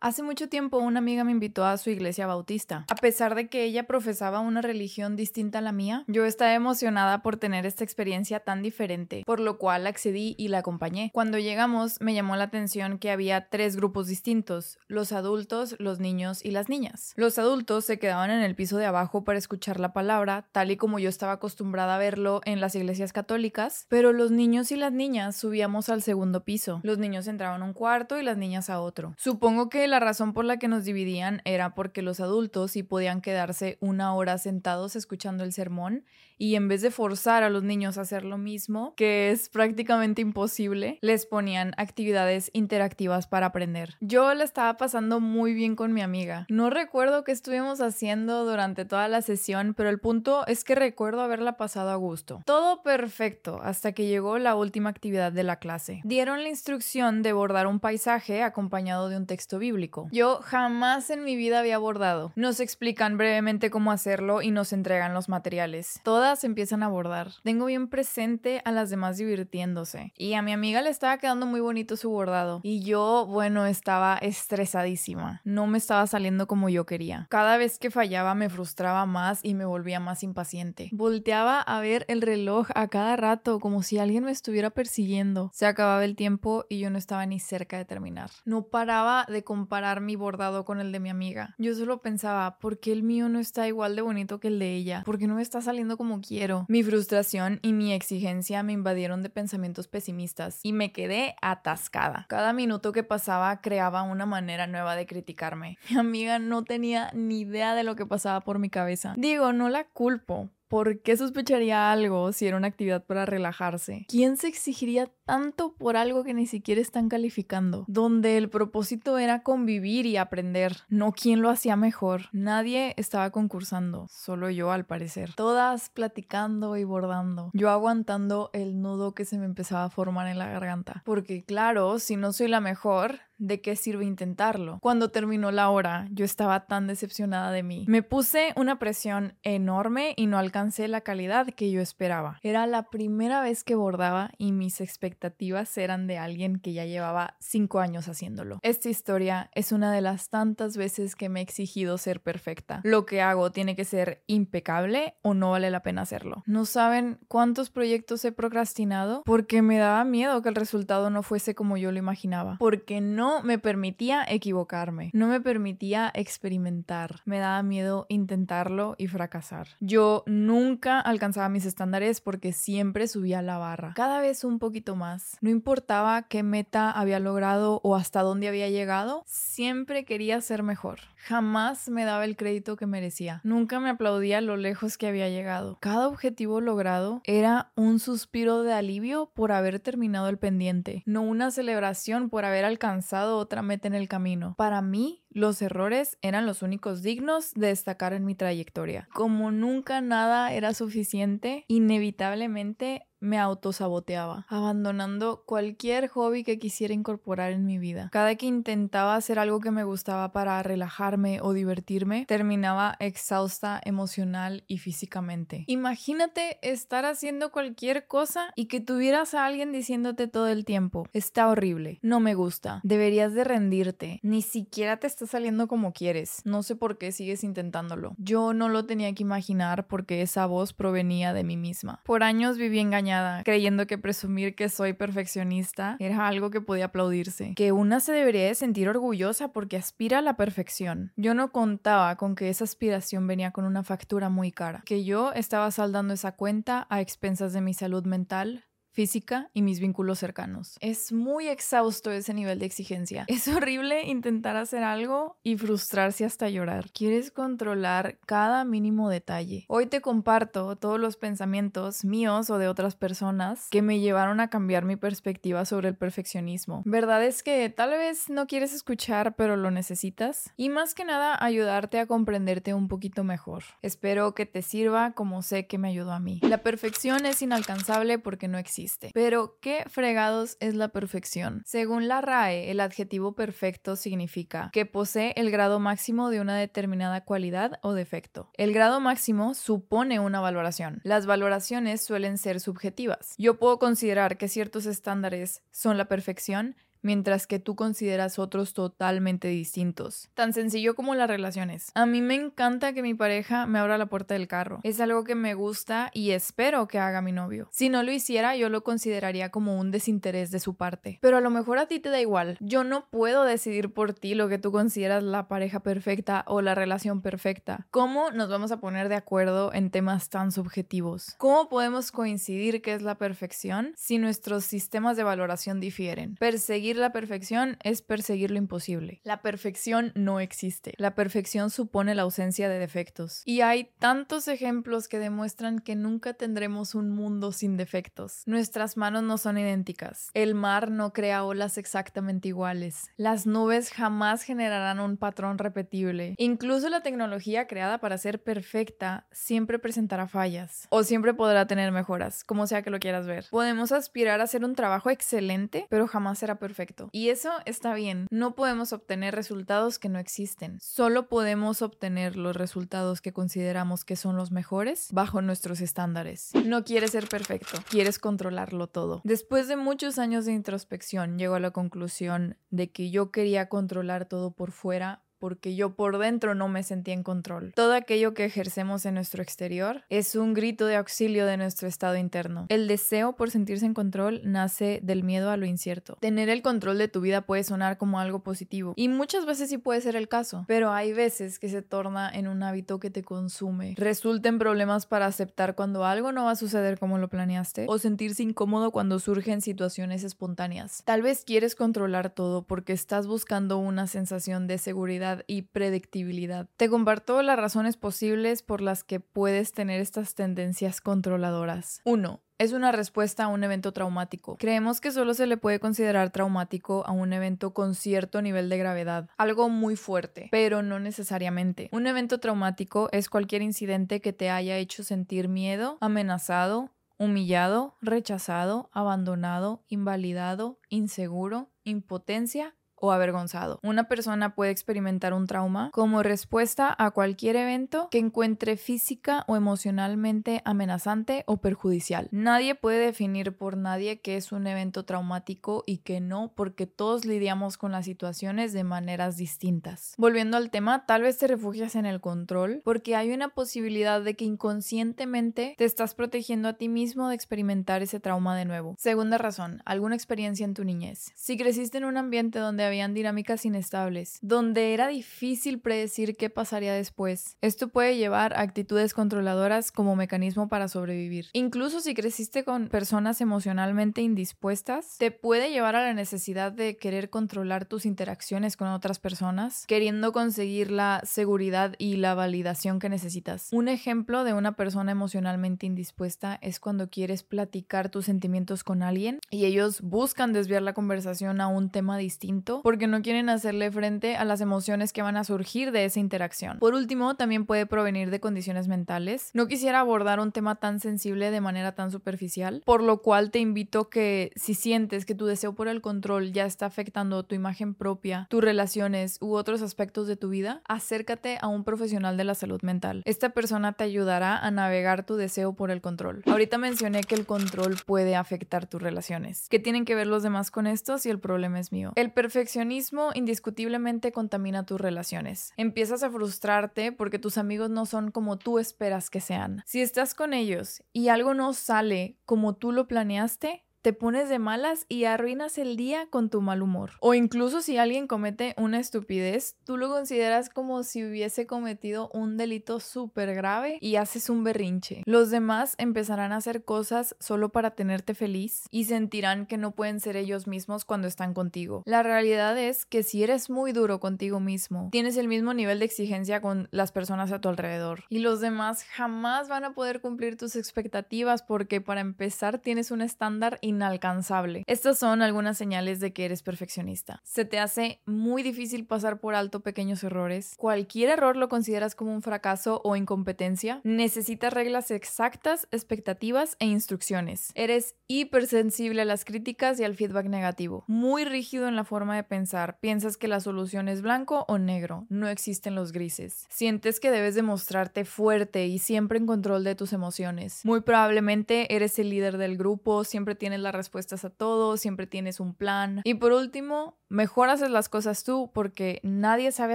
Hace mucho tiempo una amiga me invitó a su iglesia bautista. A pesar de que ella profesaba una religión distinta a la mía, yo estaba emocionada por tener esta experiencia tan diferente, por lo cual accedí y la acompañé. Cuando llegamos me llamó la atención que había tres grupos distintos, los adultos, los niños y las niñas. Los adultos se quedaban en el piso de abajo para escuchar la palabra, tal y como yo estaba acostumbrada a verlo en las iglesias católicas, pero los niños y las niñas subíamos al segundo piso. Los niños entraban a un cuarto y las niñas a otro. Supongo que la razón por la que nos dividían era porque los adultos sí podían quedarse una hora sentados escuchando el sermón y en vez de forzar a los niños a hacer lo mismo, que es prácticamente imposible, les ponían actividades interactivas para aprender. Yo la estaba pasando muy bien con mi amiga. No recuerdo qué estuvimos haciendo durante toda la sesión, pero el punto es que recuerdo haberla pasado a gusto. Todo perfecto hasta que llegó la última actividad de la clase. Dieron la instrucción de bordar un paisaje acompañado de un texto bíblico. Yo jamás en mi vida había bordado. Nos explican brevemente cómo hacerlo y nos entregan los materiales. Toda empiezan a abordar. Tengo bien presente a las demás divirtiéndose. Y a mi amiga le estaba quedando muy bonito su bordado. Y yo, bueno, estaba estresadísima. No me estaba saliendo como yo quería. Cada vez que fallaba me frustraba más y me volvía más impaciente. Volteaba a ver el reloj a cada rato como si alguien me estuviera persiguiendo. Se acababa el tiempo y yo no estaba ni cerca de terminar. No paraba de comparar mi bordado con el de mi amiga. Yo solo pensaba, ¿por qué el mío no está igual de bonito que el de ella? ¿Por qué no me está saliendo como quiero. Mi frustración y mi exigencia me invadieron de pensamientos pesimistas y me quedé atascada. Cada minuto que pasaba creaba una manera nueva de criticarme. Mi amiga no tenía ni idea de lo que pasaba por mi cabeza. Digo, no la culpo, ¿Por qué sospecharía algo si era una actividad para relajarse? ¿Quién se exigiría tanto por algo que ni siquiera están calificando? Donde el propósito era convivir y aprender, no quién lo hacía mejor. Nadie estaba concursando, solo yo al parecer. Todas platicando y bordando. Yo aguantando el nudo que se me empezaba a formar en la garganta. Porque claro, si no soy la mejor, ¿de qué sirve intentarlo? Cuando terminó la hora, yo estaba tan decepcionada de mí. Me puse una presión enorme y no alcancé la calidad que yo esperaba. Era la primera vez que bordaba y mis expectativas eran de alguien que ya llevaba cinco años haciéndolo. Esta historia es una de las tantas veces que me he exigido ser perfecta. Lo que hago tiene que ser impecable o no vale la pena hacerlo. No saben cuántos proyectos he procrastinado porque me daba miedo que el resultado no fuese como yo lo imaginaba. Porque no me permitía equivocarme, no me permitía experimentar, me daba miedo intentarlo y fracasar. Yo nunca alcanzaba mis estándares porque siempre subía la barra, cada vez un poquito más. No importaba qué meta había logrado o hasta dónde había llegado, siempre quería ser mejor. Jamás me daba el crédito que merecía. Nunca me aplaudía lo lejos que había llegado. Cada objetivo logrado era un suspiro de alivio por haber terminado el pendiente, no una celebración por haber alcanzado otra meta en el camino. Para mí, los errores eran los únicos dignos de destacar en mi trayectoria. Como nunca nada era suficiente, inevitablemente me autosaboteaba, abandonando cualquier hobby que quisiera incorporar en mi vida. Cada que intentaba hacer algo que me gustaba para relajarme o divertirme, terminaba exhausta emocional y físicamente. Imagínate estar haciendo cualquier cosa y que tuvieras a alguien diciéndote todo el tiempo, está horrible, no me gusta, deberías de rendirte, ni siquiera te está saliendo como quieres, no sé por qué sigues intentándolo. Yo no lo tenía que imaginar porque esa voz provenía de mí misma. Por años viví engañada creyendo que presumir que soy perfeccionista era algo que podía aplaudirse, que una se debería de sentir orgullosa porque aspira a la perfección. Yo no contaba con que esa aspiración venía con una factura muy cara, que yo estaba saldando esa cuenta a expensas de mi salud mental, física y mis vínculos cercanos. Es muy exhausto ese nivel de exigencia. Es horrible intentar hacer algo y frustrarse hasta llorar. Quieres controlar cada mínimo detalle. Hoy te comparto todos los pensamientos míos o de otras personas que me llevaron a cambiar mi perspectiva sobre el perfeccionismo. Verdad es que tal vez no quieres escuchar, pero lo necesitas. Y más que nada, ayudarte a comprenderte un poquito mejor. Espero que te sirva como sé que me ayudó a mí. La perfección es inalcanzable porque no existe pero, ¿qué fregados es la perfección? Según la RAE, el adjetivo perfecto significa que posee el grado máximo de una determinada cualidad o defecto. El grado máximo supone una valoración. Las valoraciones suelen ser subjetivas. Yo puedo considerar que ciertos estándares son la perfección, mientras que tú consideras otros totalmente distintos. Tan sencillo como las relaciones. A mí me encanta que mi pareja me abra la puerta del carro. Es algo que me gusta y espero que haga mi novio. Si no lo hiciera, yo lo consideraría como un desinterés de su parte. Pero a lo mejor a ti te da igual. Yo no puedo decidir por ti lo que tú consideras la pareja perfecta o la relación perfecta. ¿Cómo nos vamos a poner de acuerdo en temas tan subjetivos? ¿Cómo podemos coincidir que es la perfección si nuestros sistemas de valoración difieren? Perseguir la perfección es perseguir lo imposible. La perfección no existe. La perfección supone la ausencia de defectos. Y hay tantos ejemplos que demuestran que nunca tendremos un mundo sin defectos. Nuestras manos no son idénticas. El mar no crea olas exactamente iguales. Las nubes jamás generarán un patrón repetible. Incluso la tecnología creada para ser perfecta siempre presentará fallas o siempre podrá tener mejoras, como sea que lo quieras ver. Podemos aspirar a hacer un trabajo excelente, pero jamás será perfecto. Y eso está bien. No podemos obtener resultados que no existen. Solo podemos obtener los resultados que consideramos que son los mejores bajo nuestros estándares. No quieres ser perfecto, quieres controlarlo todo. Después de muchos años de introspección, llego a la conclusión de que yo quería controlar todo por fuera porque yo por dentro no me sentía en control. Todo aquello que ejercemos en nuestro exterior es un grito de auxilio de nuestro estado interno. El deseo por sentirse en control nace del miedo a lo incierto. Tener el control de tu vida puede sonar como algo positivo y muchas veces sí puede ser el caso, pero hay veces que se torna en un hábito que te consume. Resulta en problemas para aceptar cuando algo no va a suceder como lo planeaste o sentirse incómodo cuando surgen situaciones espontáneas. Tal vez quieres controlar todo porque estás buscando una sensación de seguridad y predictibilidad. Te comparto las razones posibles por las que puedes tener estas tendencias controladoras. 1 es una respuesta a un evento traumático. Creemos que solo se le puede considerar traumático a un evento con cierto nivel de gravedad, algo muy fuerte, pero no necesariamente. Un evento traumático es cualquier incidente que te haya hecho sentir miedo, amenazado, humillado, rechazado, abandonado, invalidado, inseguro, impotencia o avergonzado. Una persona puede experimentar un trauma como respuesta a cualquier evento que encuentre física o emocionalmente amenazante o perjudicial. Nadie puede definir por nadie qué es un evento traumático y qué no, porque todos lidiamos con las situaciones de maneras distintas. Volviendo al tema, tal vez te refugias en el control porque hay una posibilidad de que inconscientemente te estás protegiendo a ti mismo de experimentar ese trauma de nuevo. Segunda razón, alguna experiencia en tu niñez. Si creciste en un ambiente donde habían dinámicas inestables, donde era difícil predecir qué pasaría después. Esto puede llevar a actitudes controladoras como mecanismo para sobrevivir. Incluso si creciste con personas emocionalmente indispuestas, te puede llevar a la necesidad de querer controlar tus interacciones con otras personas, queriendo conseguir la seguridad y la validación que necesitas. Un ejemplo de una persona emocionalmente indispuesta es cuando quieres platicar tus sentimientos con alguien y ellos buscan desviar la conversación a un tema distinto porque no quieren hacerle frente a las emociones que van a surgir de esa interacción. Por último, también puede provenir de condiciones mentales. No quisiera abordar un tema tan sensible de manera tan superficial, por lo cual te invito que si sientes que tu deseo por el control ya está afectando tu imagen propia, tus relaciones u otros aspectos de tu vida, acércate a un profesional de la salud mental. Esta persona te ayudará a navegar tu deseo por el control. Ahorita mencioné que el control puede afectar tus relaciones. ¿Qué tienen que ver los demás con esto si el problema es mío? El perfecto perfeccionismo indiscutiblemente contamina tus relaciones. Empiezas a frustrarte porque tus amigos no son como tú esperas que sean. Si estás con ellos y algo no sale como tú lo planeaste, te pones de malas y arruinas el día con tu mal humor. O incluso si alguien comete una estupidez, tú lo consideras como si hubiese cometido un delito súper grave y haces un berrinche. Los demás empezarán a hacer cosas solo para tenerte feliz y sentirán que no pueden ser ellos mismos cuando están contigo. La realidad es que si eres muy duro contigo mismo, tienes el mismo nivel de exigencia con las personas a tu alrededor y los demás jamás van a poder cumplir tus expectativas porque para empezar tienes un estándar inalcanzable. Estas son algunas señales de que eres perfeccionista. Se te hace muy difícil pasar por alto pequeños errores. Cualquier error lo consideras como un fracaso o incompetencia. Necesitas reglas exactas, expectativas e instrucciones. Eres hipersensible a las críticas y al feedback negativo. Muy rígido en la forma de pensar. Piensas que la solución es blanco o negro. No existen los grises. Sientes que debes demostrarte fuerte y siempre en control de tus emociones. Muy probablemente eres el líder del grupo, siempre tienes las respuestas a todo, siempre tienes un plan. Y por último, mejor haces las cosas tú porque nadie sabe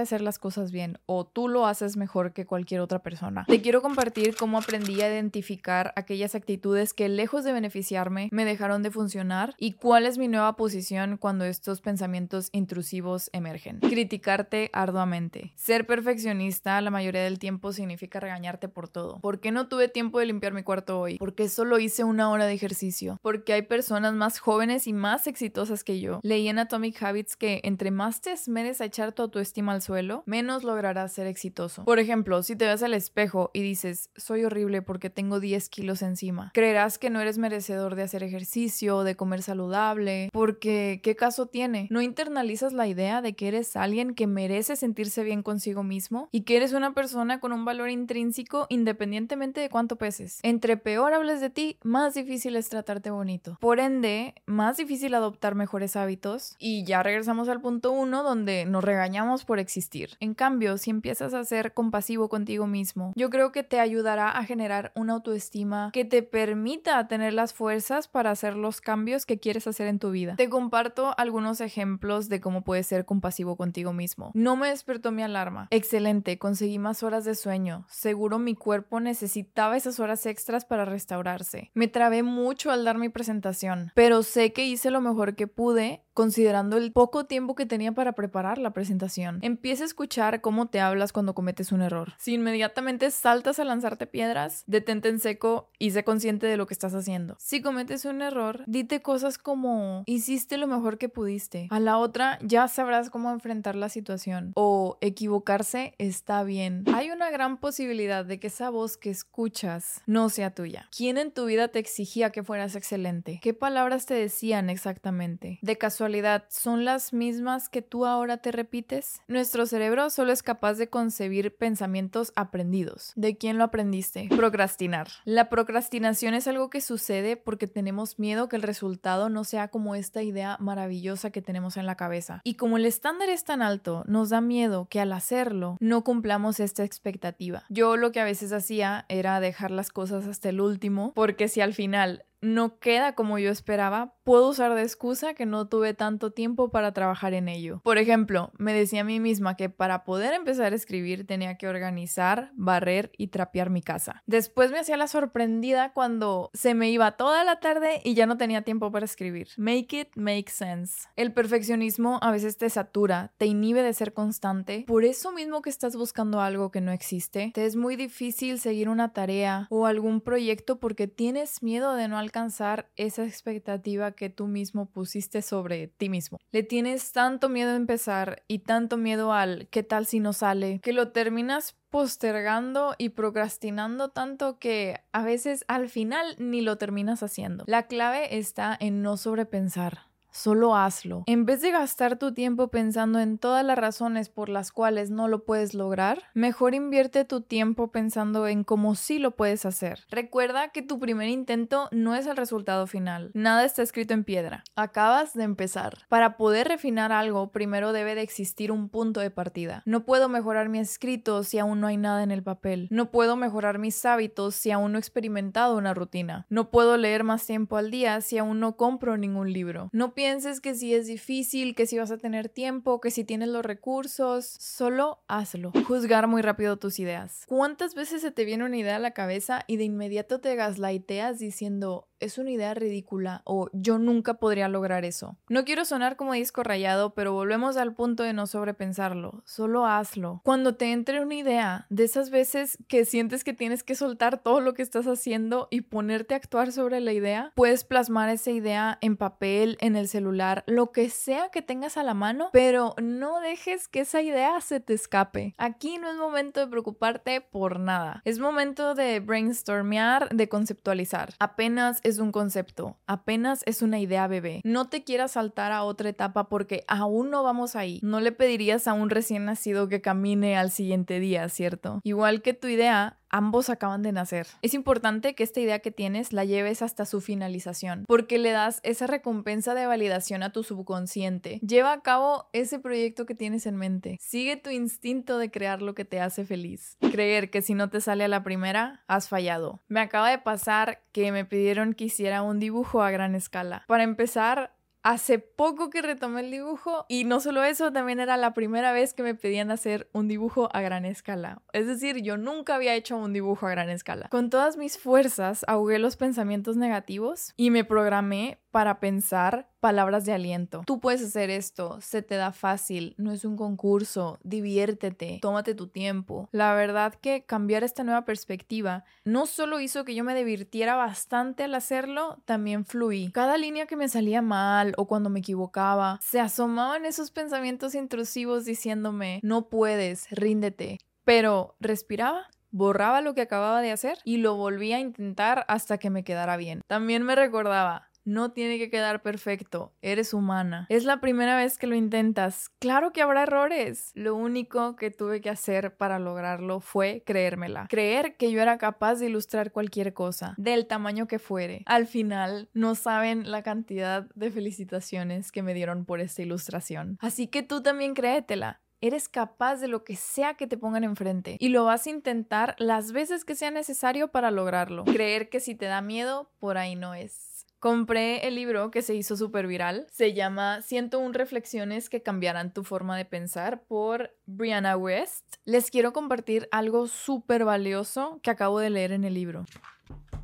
hacer las cosas bien o tú lo haces mejor que cualquier otra persona. Te quiero compartir cómo aprendí a identificar aquellas actitudes que lejos de beneficiarme me dejaron de funcionar y cuál es mi nueva posición cuando estos pensamientos intrusivos emergen. Criticarte arduamente. Ser perfeccionista la mayoría del tiempo significa regañarte por todo. ¿Por qué no tuve tiempo de limpiar mi cuarto hoy? ¿Por qué solo hice una hora de ejercicio? Porque hay personas más jóvenes y más exitosas que yo. Leí en Atomic Habits que entre más te esmeres a echar tu autoestima al suelo, menos lograrás ser exitoso. Por ejemplo, si te ves al espejo y dices, soy horrible porque tengo 10 kilos encima, creerás que no eres merecedor de hacer ejercicio, de comer saludable, porque ¿qué caso tiene? ¿No internalizas la idea de que eres alguien que merece sentirse bien consigo mismo y que eres una persona con un valor intrínseco independientemente de cuánto peses? Entre peor hables de ti, más difícil es tratarte bonito. Por ende, más difícil adoptar mejores hábitos y ya regresamos al punto uno donde nos regañamos por existir. En cambio, si empiezas a ser compasivo contigo mismo, yo creo que te ayudará a generar una autoestima que te permita tener las fuerzas para hacer los cambios que quieres hacer en tu vida. Te comparto algunos ejemplos de cómo puedes ser compasivo contigo mismo. No me despertó mi alarma. Excelente, conseguí más horas de sueño. Seguro mi cuerpo necesitaba esas horas extras para restaurarse. Me trabé mucho al dar mi presentación, pero sé que hice lo mejor que pude considerando el poco tiempo que tenía para preparar la presentación. Empieza a escuchar cómo te hablas cuando cometes un error. Si inmediatamente saltas a lanzarte piedras, detente en seco y sé consciente de lo que estás haciendo. Si cometes un error, dite cosas como hiciste lo mejor que pudiste. A la otra ya sabrás cómo enfrentar la situación. O equivocarse está bien. Hay una gran posibilidad de que esa voz que escuchas no sea tuya. ¿Quién en tu vida te exigía que fueras excelente? ¿Qué palabras te decían exactamente? De casualidad, ¿son las mismas que tú ahora te repites? Nuestro cerebro solo es capaz de concebir pensamientos aprendidos. ¿De quién lo aprendiste? Procrastinar. La procrastinación es algo que sucede porque tenemos miedo que el resultado no sea como esta idea maravillosa que tenemos en la cabeza. Y como el estándar es tan alto, nos da miedo que al hacerlo no cumplamos esta expectativa. Yo lo que a veces hacía era dejar las cosas hasta el último, porque si al final no queda como yo esperaba, puedo usar de excusa que no tuve tanto tiempo para trabajar en ello. Por ejemplo, me decía a mí misma que para poder empezar a escribir tenía que organizar, barrer y trapear mi casa. Después me hacía la sorprendida cuando se me iba toda la tarde y ya no tenía tiempo para escribir. Make it make sense. El perfeccionismo a veces te satura, te inhibe de ser constante. Por eso mismo que estás buscando algo que no existe, te es muy difícil seguir una tarea o algún proyecto porque tienes miedo de no alcanzar esa expectativa que tú mismo pusiste sobre ti mismo. Le tienes tanto miedo a empezar y tanto miedo al qué tal si no sale, que lo terminas postergando y procrastinando tanto que a veces al final ni lo terminas haciendo. La clave está en no sobrepensar solo hazlo. En vez de gastar tu tiempo pensando en todas las razones por las cuales no lo puedes lograr, mejor invierte tu tiempo pensando en cómo sí lo puedes hacer. Recuerda que tu primer intento no es el resultado final. Nada está escrito en piedra. Acabas de empezar. Para poder refinar algo, primero debe de existir un punto de partida. No puedo mejorar mi escrito si aún no hay nada en el papel. No puedo mejorar mis hábitos si aún no he experimentado una rutina. No puedo leer más tiempo al día si aún no compro ningún libro. No pienses que si es difícil, que si vas a tener tiempo, que si tienes los recursos, solo hazlo. Juzgar muy rápido tus ideas. ¿Cuántas veces se te viene una idea a la cabeza y de inmediato te gaslighteas diciendo, es una idea ridícula o yo nunca podría lograr eso. No quiero sonar como disco rayado, pero volvemos al punto de no sobrepensarlo, solo hazlo. Cuando te entre una idea, de esas veces que sientes que tienes que soltar todo lo que estás haciendo y ponerte a actuar sobre la idea, puedes plasmar esa idea en papel, en el celular, lo que sea que tengas a la mano, pero no dejes que esa idea se te escape. Aquí no es momento de preocuparte por nada. Es momento de brainstormear, de conceptualizar. Apenas un concepto, apenas es una idea bebé. No te quieras saltar a otra etapa porque aún no vamos ahí. No le pedirías a un recién nacido que camine al siguiente día, ¿cierto? Igual que tu idea, ambos acaban de nacer. Es importante que esta idea que tienes la lleves hasta su finalización, porque le das esa recompensa de validación a tu subconsciente. Lleva a cabo ese proyecto que tienes en mente. Sigue tu instinto de crear lo que te hace feliz. Creer que si no te sale a la primera, has fallado. Me acaba de pasar que me pidieron que hiciera un dibujo a gran escala. Para empezar, Hace poco que retomé el dibujo y no solo eso, también era la primera vez que me pedían hacer un dibujo a gran escala. Es decir, yo nunca había hecho un dibujo a gran escala. Con todas mis fuerzas ahogué los pensamientos negativos y me programé para pensar palabras de aliento. Tú puedes hacer esto, se te da fácil, no es un concurso, diviértete, tómate tu tiempo. La verdad que cambiar esta nueva perspectiva no solo hizo que yo me divirtiera bastante al hacerlo, también fluí. Cada línea que me salía mal o cuando me equivocaba, se asomaban esos pensamientos intrusivos diciéndome, no puedes, ríndete. Pero respiraba borraba lo que acababa de hacer y lo volvía a intentar hasta que me quedara bien. También me recordaba, no tiene que quedar perfecto, eres humana. Es la primera vez que lo intentas. Claro que habrá errores. Lo único que tuve que hacer para lograrlo fue creérmela. Creer que yo era capaz de ilustrar cualquier cosa, del tamaño que fuere. Al final, no saben la cantidad de felicitaciones que me dieron por esta ilustración. Así que tú también créetela. Eres capaz de lo que sea que te pongan enfrente y lo vas a intentar las veces que sea necesario para lograrlo. Creer que si te da miedo, por ahí no es. Compré el libro que se hizo súper viral. Se llama 101 reflexiones que cambiarán tu forma de pensar por Brianna West. Les quiero compartir algo súper valioso que acabo de leer en el libro.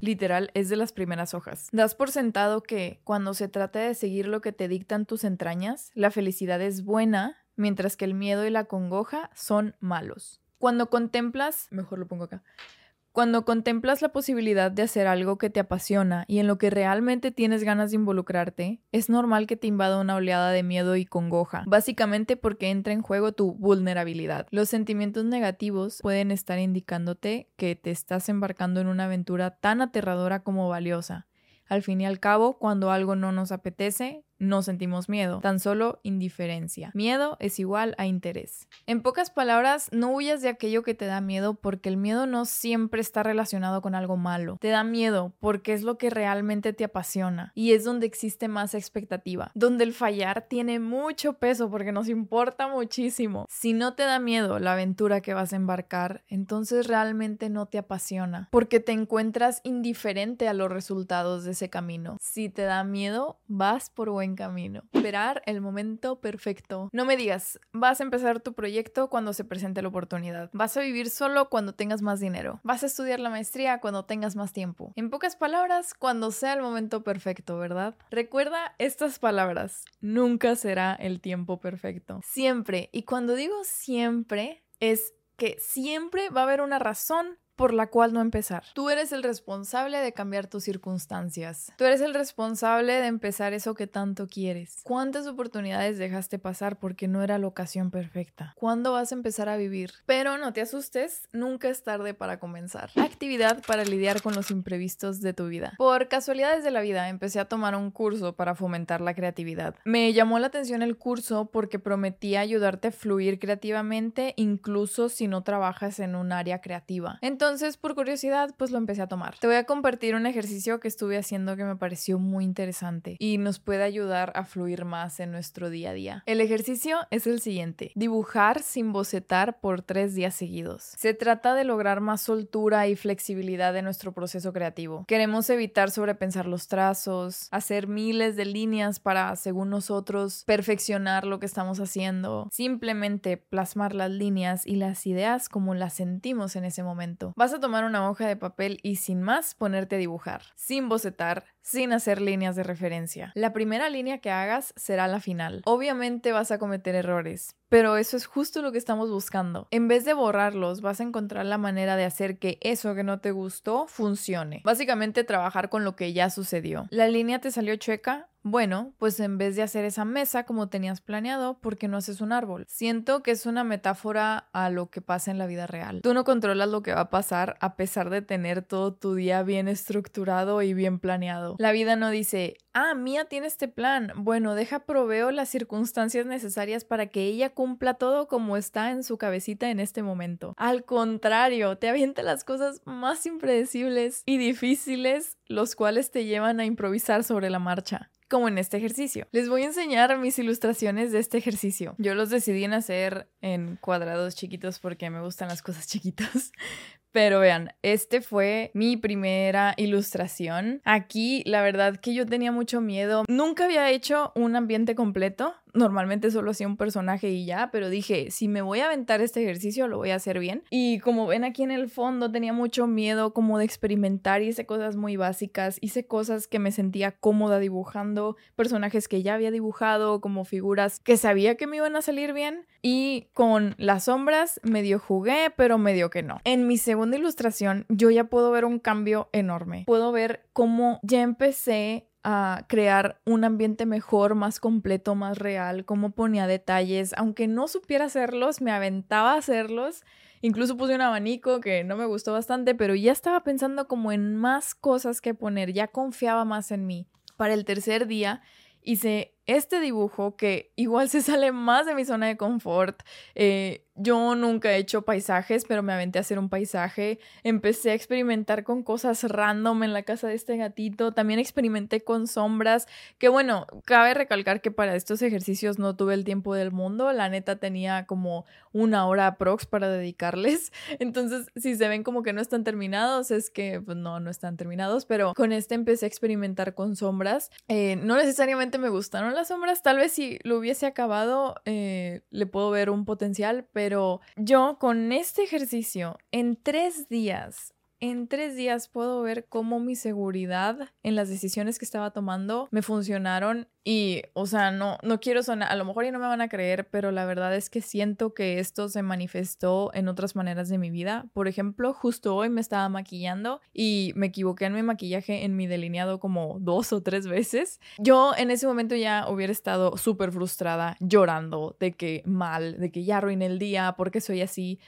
Literal, es de las primeras hojas. Das por sentado que, cuando se trata de seguir lo que te dictan tus entrañas, la felicidad es buena, mientras que el miedo y la congoja son malos. Cuando contemplas, mejor lo pongo acá, cuando contemplas la posibilidad de hacer algo que te apasiona y en lo que realmente tienes ganas de involucrarte, es normal que te invada una oleada de miedo y congoja, básicamente porque entra en juego tu vulnerabilidad. Los sentimientos negativos pueden estar indicándote que te estás embarcando en una aventura tan aterradora como valiosa. Al fin y al cabo, cuando algo no nos apetece, no sentimos miedo, tan solo indiferencia. Miedo es igual a interés. En pocas palabras, no huyas de aquello que te da miedo porque el miedo no siempre está relacionado con algo malo. Te da miedo porque es lo que realmente te apasiona y es donde existe más expectativa, donde el fallar tiene mucho peso porque nos importa muchísimo. Si no te da miedo la aventura que vas a embarcar, entonces realmente no te apasiona porque te encuentras indiferente a los resultados de ese camino. Si te da miedo, vas por buen camino. Esperar el momento perfecto. No me digas, vas a empezar tu proyecto cuando se presente la oportunidad. Vas a vivir solo cuando tengas más dinero. Vas a estudiar la maestría cuando tengas más tiempo. En pocas palabras, cuando sea el momento perfecto, ¿verdad? Recuerda estas palabras. Nunca será el tiempo perfecto. Siempre. Y cuando digo siempre, es que siempre va a haber una razón por la cual no empezar. Tú eres el responsable de cambiar tus circunstancias. Tú eres el responsable de empezar eso que tanto quieres. ¿Cuántas oportunidades dejaste pasar porque no era la ocasión perfecta? ¿Cuándo vas a empezar a vivir? Pero no te asustes, nunca es tarde para comenzar. Actividad para lidiar con los imprevistos de tu vida. Por casualidades de la vida, empecé a tomar un curso para fomentar la creatividad. Me llamó la atención el curso porque prometía ayudarte a fluir creativamente incluso si no trabajas en un área creativa. Entonces, entonces, por curiosidad, pues lo empecé a tomar. Te voy a compartir un ejercicio que estuve haciendo que me pareció muy interesante y nos puede ayudar a fluir más en nuestro día a día. El ejercicio es el siguiente. Dibujar sin bocetar por tres días seguidos. Se trata de lograr más soltura y flexibilidad en nuestro proceso creativo. Queremos evitar sobrepensar los trazos, hacer miles de líneas para, según nosotros, perfeccionar lo que estamos haciendo. Simplemente plasmar las líneas y las ideas como las sentimos en ese momento. Vas a tomar una hoja de papel y sin más ponerte a dibujar, sin bocetar, sin hacer líneas de referencia. La primera línea que hagas será la final. Obviamente vas a cometer errores, pero eso es justo lo que estamos buscando. En vez de borrarlos, vas a encontrar la manera de hacer que eso que no te gustó funcione. Básicamente trabajar con lo que ya sucedió. La línea te salió chueca, Bueno, pues en vez de hacer esa mesa como tenías planeado, ¿por qué no haces un árbol? Siento que es una metáfora a lo que pasa en la vida real. Tú no controlas lo que va a pasar a pesar de tener todo tu día bien estructurado y bien planeado. La vida no dice, ah, Mía tiene este plan. Bueno, deja proveo las circunstancias necesarias para que ella cumpla todo como está en su cabecita en este momento. Al contrario, te avienta las cosas más impredecibles y difíciles, los cuales te llevan a improvisar sobre la marcha como en este ejercicio. Les voy a enseñar mis ilustraciones de este ejercicio. Yo los decidí en hacer en cuadrados chiquitos porque me gustan las cosas chiquitas, pero vean, este fue mi primera ilustración. Aquí, la verdad que yo tenía mucho miedo. Nunca había hecho un ambiente completo. Normalmente solo hacía un personaje y ya, pero dije, si me voy a aventar este ejercicio, lo voy a hacer bien. Y como ven aquí en el fondo, tenía mucho miedo como de experimentar y hice cosas muy básicas. Hice cosas que me sentía cómoda dibujando, personajes que ya había dibujado, como figuras que sabía que me iban a salir bien. Y con las sombras medio jugué, pero medio que no. En mi segunda ilustración, yo ya puedo ver un cambio enorme. Puedo ver cómo ya empecé a crear un ambiente mejor, más completo, más real, cómo ponía detalles, aunque no supiera hacerlos, me aventaba a hacerlos. Incluso puse un abanico que no me gustó bastante, pero ya estaba pensando como en más cosas que poner, ya confiaba más en mí. Para el tercer día hice este dibujo que igual se sale más de mi zona de confort. Eh, yo nunca he hecho paisajes, pero me aventé a hacer un paisaje. Empecé a experimentar con cosas random en la casa de este gatito. También experimenté con sombras. Que bueno, cabe recalcar que para estos ejercicios no tuve el tiempo del mundo. La neta tenía como una hora aprox para dedicarles. Entonces, si se ven como que no están terminados, es que pues, no, no están terminados. Pero con este empecé a experimentar con sombras. Eh, no necesariamente me gustaron las sombras. Tal vez si lo hubiese acabado, eh, le puedo ver un potencial, pero pero yo con este ejercicio en tres días en tres días puedo ver cómo mi seguridad en las decisiones que estaba tomando me funcionaron y, o sea, no, no quiero sonar, a lo mejor ya no me van a creer, pero la verdad es que siento que esto se manifestó en otras maneras de mi vida. Por ejemplo, justo hoy me estaba maquillando y me equivoqué en mi maquillaje, en mi delineado como dos o tres veces. Yo en ese momento ya hubiera estado súper frustrada, llorando de que mal, de que ya arruiné el día, porque soy así.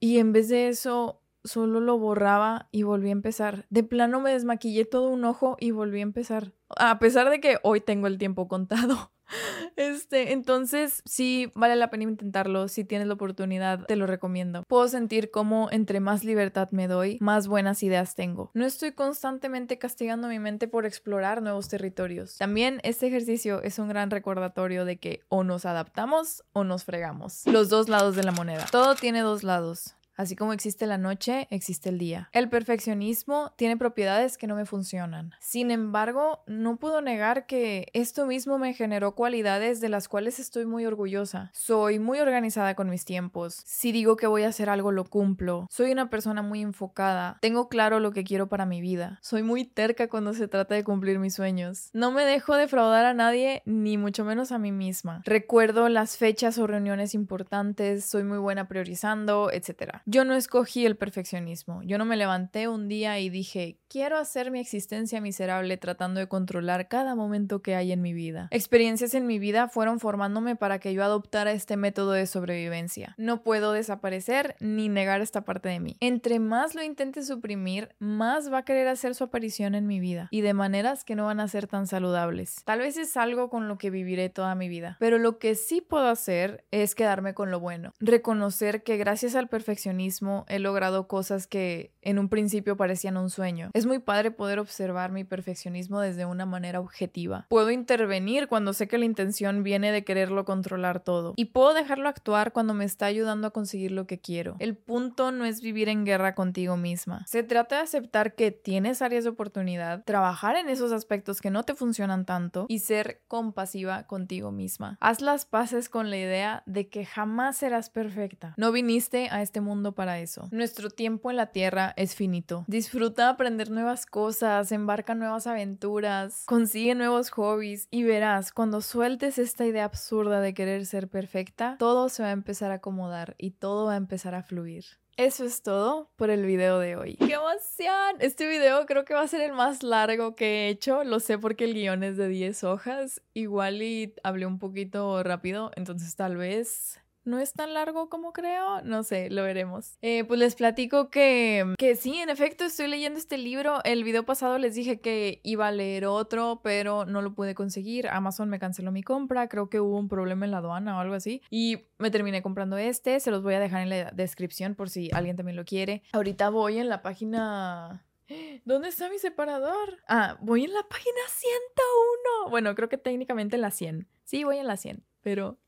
Y en vez de eso, solo lo borraba y volví a empezar. De plano me desmaquillé todo un ojo y volví a empezar. A pesar de que hoy tengo el tiempo contado. Este, entonces sí vale la pena intentarlo. Si tienes la oportunidad, te lo recomiendo. Puedo sentir cómo entre más libertad me doy, más buenas ideas tengo. No estoy constantemente castigando mi mente por explorar nuevos territorios. También este ejercicio es un gran recordatorio de que o nos adaptamos o nos fregamos. Los dos lados de la moneda. Todo tiene dos lados. Así como existe la noche, existe el día. El perfeccionismo tiene propiedades que no me funcionan. Sin embargo, no puedo negar que esto mismo me generó cualidades de las cuales estoy muy orgullosa. Soy muy organizada con mis tiempos. Si digo que voy a hacer algo, lo cumplo. Soy una persona muy enfocada. Tengo claro lo que quiero para mi vida. Soy muy terca cuando se trata de cumplir mis sueños. No me dejo defraudar a nadie, ni mucho menos a mí misma. Recuerdo las fechas o reuniones importantes, soy muy buena priorizando, etc. Yo no escogí el perfeccionismo. Yo no me levanté un día y dije, quiero hacer mi existencia miserable tratando de controlar cada momento que hay en mi vida. Experiencias en mi vida fueron formándome para que yo adoptara este método de sobrevivencia. No puedo desaparecer ni negar esta parte de mí. Entre más lo intente suprimir, más va a querer hacer su aparición en mi vida y de maneras que no van a ser tan saludables. Tal vez es algo con lo que viviré toda mi vida, pero lo que sí puedo hacer es quedarme con lo bueno, reconocer que gracias al perfeccionismo he logrado cosas que en un principio parecían un sueño. Es muy padre poder observar mi perfeccionismo desde una manera objetiva. Puedo intervenir cuando sé que la intención viene de quererlo controlar todo. Y puedo dejarlo actuar cuando me está ayudando a conseguir lo que quiero. El punto no es vivir en guerra contigo misma. Se trata de aceptar que tienes áreas de oportunidad, trabajar en esos aspectos que no te funcionan tanto y ser compasiva contigo misma. Haz las paces con la idea de que jamás serás perfecta. No viniste a este mundo para eso. Nuestro tiempo en la Tierra es finito. Disfruta aprender nuevas cosas, embarca nuevas aventuras, consigue nuevos hobbies y verás, cuando sueltes esta idea absurda de querer ser perfecta, todo se va a empezar a acomodar y todo va a empezar a fluir. Eso es todo por el video de hoy. ¡Qué emoción! Este video creo que va a ser el más largo que he hecho. Lo sé porque el guion es de 10 hojas. Igual y hablé un poquito rápido, entonces tal vez no es tan largo como creo, no sé, lo veremos. Eh, pues les platico que, que sí, en efecto, estoy leyendo este libro. El video pasado les dije que iba a leer otro, pero no lo pude conseguir. Amazon me canceló mi compra, creo que hubo un problema en la aduana o algo así. Y me terminé comprando este, se los voy a dejar en la descripción por si alguien también lo quiere. Ahorita voy en la página... ¿Dónde está mi separador? Ah, voy en la página 101. Bueno, creo que técnicamente en la 100. Sí, voy en la 100, pero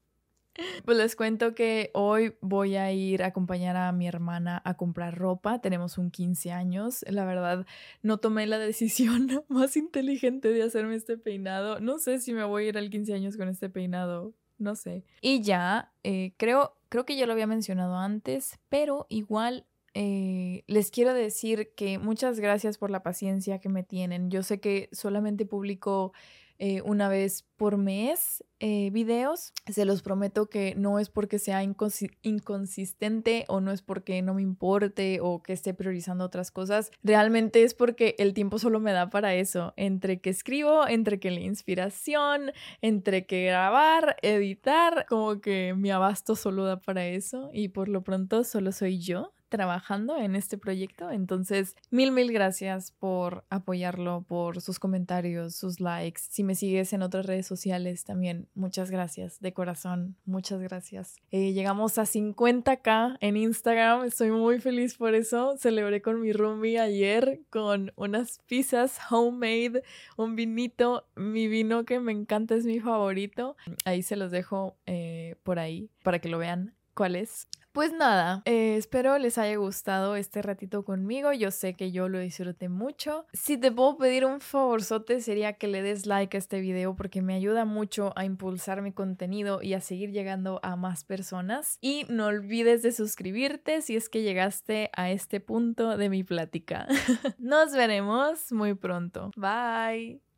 pues les cuento que hoy voy a ir a acompañar a mi hermana a comprar ropa. Tenemos un 15 años. La verdad, no tomé la decisión más inteligente de hacerme este peinado. No sé si me voy a ir al 15 años con este peinado. No sé. Y ya, eh, creo, creo que ya lo había mencionado antes, pero igual eh, les quiero decir que muchas gracias por la paciencia que me tienen. Yo sé que solamente publico eh, una vez por mes eh, videos. Se los prometo que no es porque sea inconsistente o no es porque no me importe o que esté priorizando otras cosas. Realmente es porque el tiempo solo me da para eso. Entre que escribo, entre que la inspiración, entre que grabar, editar, como que mi abasto solo da para eso y por lo pronto solo soy yo trabajando en este proyecto. Entonces, mil, mil gracias por apoyarlo, por sus comentarios, sus likes. Si me sigues en otras redes sociales también, muchas gracias de corazón, muchas gracias. Eh, llegamos a 50k en Instagram, estoy muy feliz por eso. Celebré con mi roomie ayer con unas pizzas homemade, un vinito, mi vino que me encanta es mi favorito. Ahí se los dejo eh, por ahí para que lo vean cuál es. Pues nada, eh, espero les haya gustado este ratito conmigo. Yo sé que yo lo disfruté mucho. Si te puedo pedir un favorzote sería que le des like a este video porque me ayuda mucho a impulsar mi contenido y a seguir llegando a más personas. Y no olvides de suscribirte si es que llegaste a este punto de mi plática. Nos veremos muy pronto. Bye.